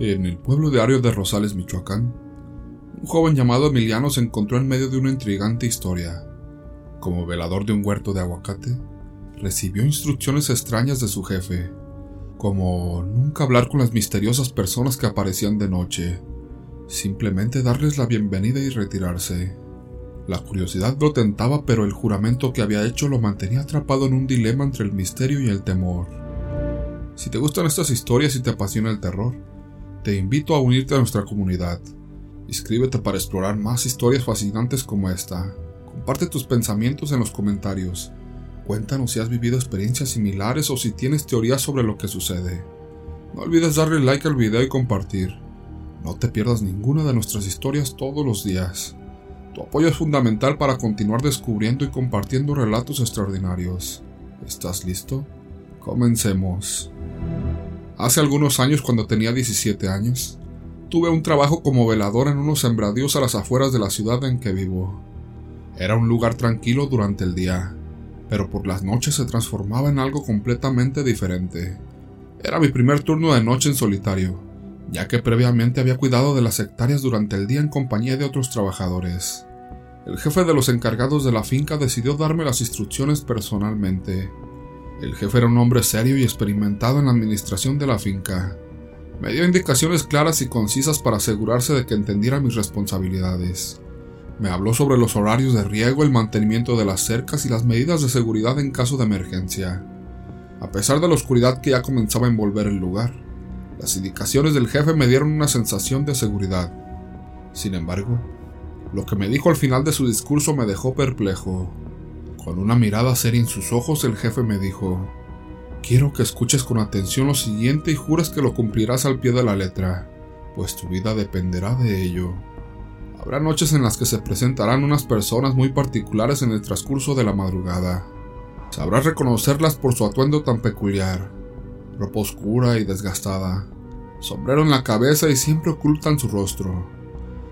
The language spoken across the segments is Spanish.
En el pueblo de Ario de Rosales, Michoacán, un joven llamado Emiliano se encontró en medio de una intrigante historia. Como velador de un huerto de aguacate, recibió instrucciones extrañas de su jefe, como nunca hablar con las misteriosas personas que aparecían de noche, simplemente darles la bienvenida y retirarse. La curiosidad lo tentaba, pero el juramento que había hecho lo mantenía atrapado en un dilema entre el misterio y el temor. Si te gustan estas historias y te apasiona el terror, te invito a unirte a nuestra comunidad. Inscríbete para explorar más historias fascinantes como esta. Comparte tus pensamientos en los comentarios. Cuéntanos si has vivido experiencias similares o si tienes teorías sobre lo que sucede. No olvides darle like al video y compartir. No te pierdas ninguna de nuestras historias todos los días. Tu apoyo es fundamental para continuar descubriendo y compartiendo relatos extraordinarios. ¿Estás listo? Comencemos. Hace algunos años, cuando tenía 17 años, tuve un trabajo como velador en unos sembradíos a las afueras de la ciudad en que vivo. Era un lugar tranquilo durante el día, pero por las noches se transformaba en algo completamente diferente. Era mi primer turno de noche en solitario, ya que previamente había cuidado de las hectáreas durante el día en compañía de otros trabajadores. El jefe de los encargados de la finca decidió darme las instrucciones personalmente, el jefe era un hombre serio y experimentado en la administración de la finca. Me dio indicaciones claras y concisas para asegurarse de que entendiera mis responsabilidades. Me habló sobre los horarios de riego, el mantenimiento de las cercas y las medidas de seguridad en caso de emergencia. A pesar de la oscuridad que ya comenzaba a envolver el lugar, las indicaciones del jefe me dieron una sensación de seguridad. Sin embargo, lo que me dijo al final de su discurso me dejó perplejo. Con una mirada seria en sus ojos, el jefe me dijo, Quiero que escuches con atención lo siguiente y juras que lo cumplirás al pie de la letra, pues tu vida dependerá de ello. Habrá noches en las que se presentarán unas personas muy particulares en el transcurso de la madrugada. Sabrás reconocerlas por su atuendo tan peculiar, ropa oscura y desgastada, sombrero en la cabeza y siempre ocultan su rostro,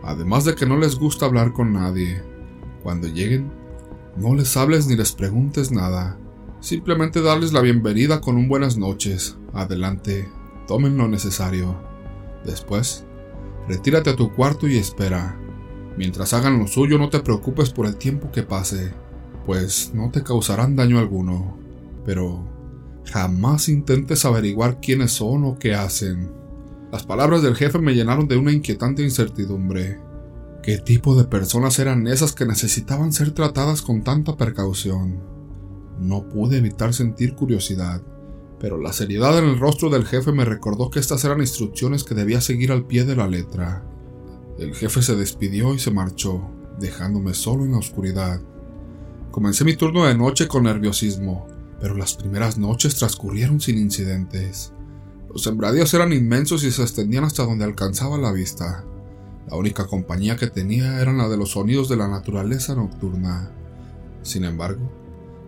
además de que no les gusta hablar con nadie. Cuando lleguen, no les hables ni les preguntes nada. Simplemente darles la bienvenida con un buenas noches. Adelante, tomen lo necesario. Después, retírate a tu cuarto y espera. Mientras hagan lo suyo, no te preocupes por el tiempo que pase, pues no te causarán daño alguno. Pero jamás intentes averiguar quiénes son o qué hacen. Las palabras del jefe me llenaron de una inquietante incertidumbre. ¿Qué tipo de personas eran esas que necesitaban ser tratadas con tanta precaución? No pude evitar sentir curiosidad, pero la seriedad en el rostro del jefe me recordó que estas eran instrucciones que debía seguir al pie de la letra. El jefe se despidió y se marchó, dejándome solo en la oscuridad. Comencé mi turno de noche con nerviosismo, pero las primeras noches transcurrieron sin incidentes. Los sembradíos eran inmensos y se extendían hasta donde alcanzaba la vista. La única compañía que tenía eran la de los sonidos de la naturaleza nocturna. Sin embargo,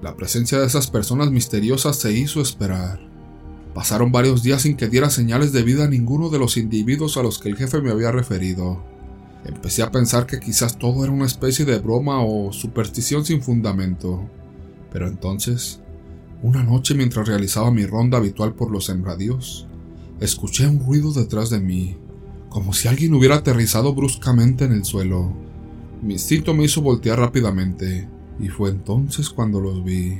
la presencia de esas personas misteriosas se hizo esperar. Pasaron varios días sin que diera señales de vida a ninguno de los individuos a los que el jefe me había referido. Empecé a pensar que quizás todo era una especie de broma o superstición sin fundamento. Pero entonces, una noche mientras realizaba mi ronda habitual por los sembradíos, escuché un ruido detrás de mí como si alguien hubiera aterrizado bruscamente en el suelo. Mi instinto me hizo voltear rápidamente, y fue entonces cuando los vi.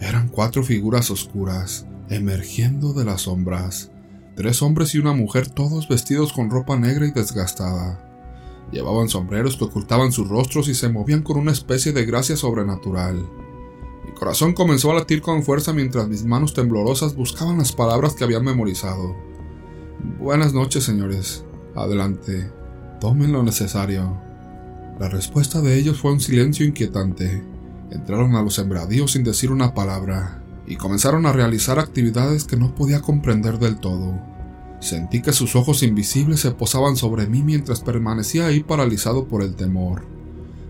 Eran cuatro figuras oscuras, emergiendo de las sombras. Tres hombres y una mujer, todos vestidos con ropa negra y desgastada. Llevaban sombreros que ocultaban sus rostros y se movían con una especie de gracia sobrenatural. Mi corazón comenzó a latir con fuerza mientras mis manos temblorosas buscaban las palabras que había memorizado. Buenas noches, señores. Adelante. Tomen lo necesario. La respuesta de ellos fue un silencio inquietante. Entraron a los sembradíos sin decir una palabra y comenzaron a realizar actividades que no podía comprender del todo. Sentí que sus ojos invisibles se posaban sobre mí mientras permanecía ahí paralizado por el temor.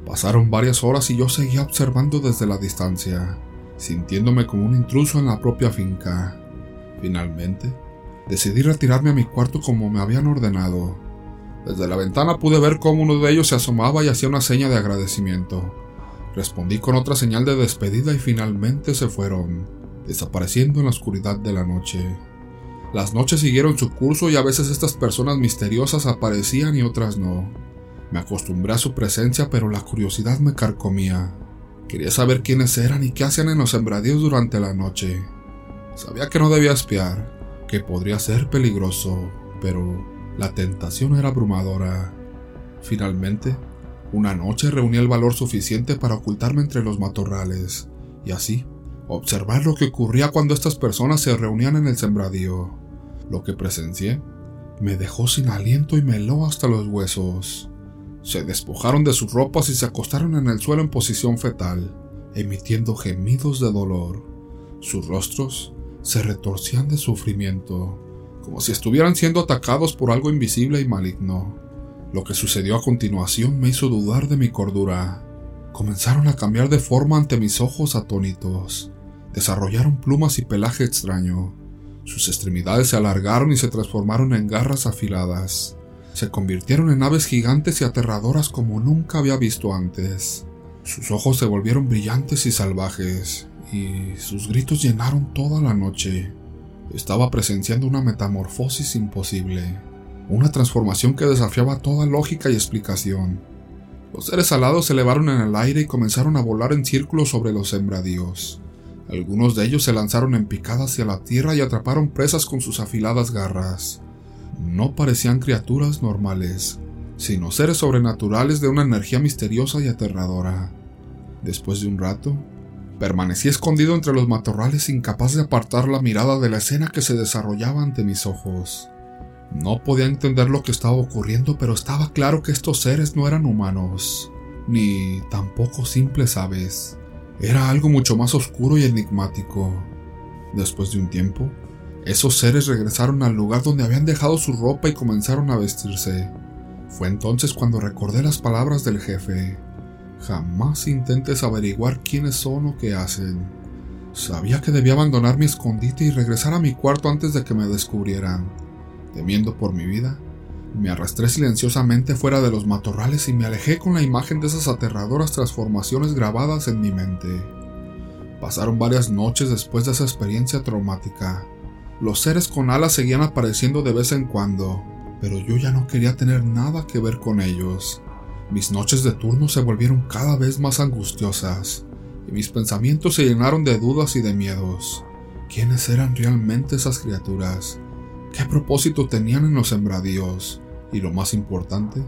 Pasaron varias horas y yo seguía observando desde la distancia, sintiéndome como un intruso en la propia finca. Finalmente, Decidí retirarme a mi cuarto como me habían ordenado. Desde la ventana pude ver cómo uno de ellos se asomaba y hacía una seña de agradecimiento. Respondí con otra señal de despedida y finalmente se fueron, desapareciendo en la oscuridad de la noche. Las noches siguieron su curso y a veces estas personas misteriosas aparecían y otras no. Me acostumbré a su presencia, pero la curiosidad me carcomía. Quería saber quiénes eran y qué hacían en los sembradíos durante la noche. Sabía que no debía espiar, que podría ser peligroso, pero la tentación era abrumadora. Finalmente, una noche reuní el valor suficiente para ocultarme entre los matorrales, y así, observar lo que ocurría cuando estas personas se reunían en el sembradío. Lo que presencié me dejó sin aliento y me heló hasta los huesos. Se despojaron de sus ropas y se acostaron en el suelo en posición fetal, emitiendo gemidos de dolor. Sus rostros se retorcían de sufrimiento, como si estuvieran siendo atacados por algo invisible y maligno. Lo que sucedió a continuación me hizo dudar de mi cordura. Comenzaron a cambiar de forma ante mis ojos atónitos. Desarrollaron plumas y pelaje extraño. Sus extremidades se alargaron y se transformaron en garras afiladas. Se convirtieron en aves gigantes y aterradoras como nunca había visto antes. Sus ojos se volvieron brillantes y salvajes, y sus gritos llenaron toda la noche. Estaba presenciando una metamorfosis imposible, una transformación que desafiaba toda lógica y explicación. Los seres alados se elevaron en el aire y comenzaron a volar en círculos sobre los sembradíos. Algunos de ellos se lanzaron en picada hacia la tierra y atraparon presas con sus afiladas garras. No parecían criaturas normales, sino seres sobrenaturales de una energía misteriosa y aterradora. Después de un rato, permanecí escondido entre los matorrales incapaz de apartar la mirada de la escena que se desarrollaba ante mis ojos. No podía entender lo que estaba ocurriendo, pero estaba claro que estos seres no eran humanos, ni tampoco simples aves. Era algo mucho más oscuro y enigmático. Después de un tiempo, esos seres regresaron al lugar donde habían dejado su ropa y comenzaron a vestirse. Fue entonces cuando recordé las palabras del jefe. Jamás intentes averiguar quiénes son o qué hacen. Sabía que debía abandonar mi escondite y regresar a mi cuarto antes de que me descubrieran. Temiendo por mi vida, me arrastré silenciosamente fuera de los matorrales y me alejé con la imagen de esas aterradoras transformaciones grabadas en mi mente. Pasaron varias noches después de esa experiencia traumática. Los seres con alas seguían apareciendo de vez en cuando, pero yo ya no quería tener nada que ver con ellos. Mis noches de turno se volvieron cada vez más angustiosas, y mis pensamientos se llenaron de dudas y de miedos. ¿Quiénes eran realmente esas criaturas? ¿Qué propósito tenían en los sembradíos? Y lo más importante,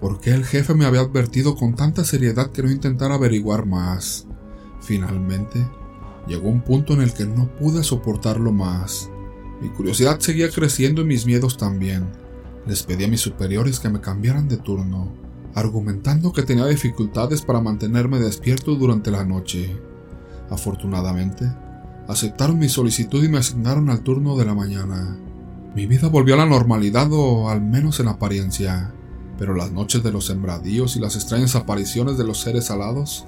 ¿por qué el jefe me había advertido con tanta seriedad que no intentara averiguar más? Finalmente, llegó un punto en el que no pude soportarlo más. Mi curiosidad seguía creciendo y mis miedos también. Les pedí a mis superiores que me cambiaran de turno, argumentando que tenía dificultades para mantenerme despierto durante la noche. Afortunadamente, aceptaron mi solicitud y me asignaron al turno de la mañana. Mi vida volvió a la normalidad o al menos en apariencia, pero las noches de los sembradíos y las extrañas apariciones de los seres alados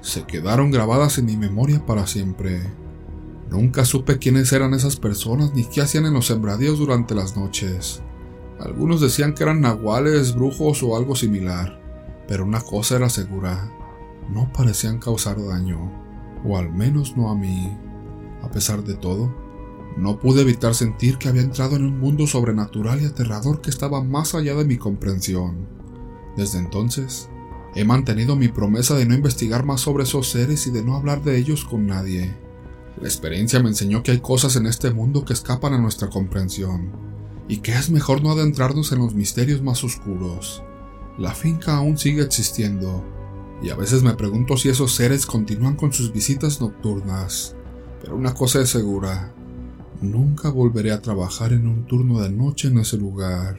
se quedaron grabadas en mi memoria para siempre. Nunca supe quiénes eran esas personas ni qué hacían en los sembradíos durante las noches. Algunos decían que eran nahuales, brujos o algo similar, pero una cosa era segura, no parecían causar daño, o al menos no a mí. A pesar de todo, no pude evitar sentir que había entrado en un mundo sobrenatural y aterrador que estaba más allá de mi comprensión. Desde entonces, he mantenido mi promesa de no investigar más sobre esos seres y de no hablar de ellos con nadie. La experiencia me enseñó que hay cosas en este mundo que escapan a nuestra comprensión, y que es mejor no adentrarnos en los misterios más oscuros. La finca aún sigue existiendo, y a veces me pregunto si esos seres continúan con sus visitas nocturnas. Pero una cosa es segura, Nunca volveré a trabajar en un turno de noche en ese lugar.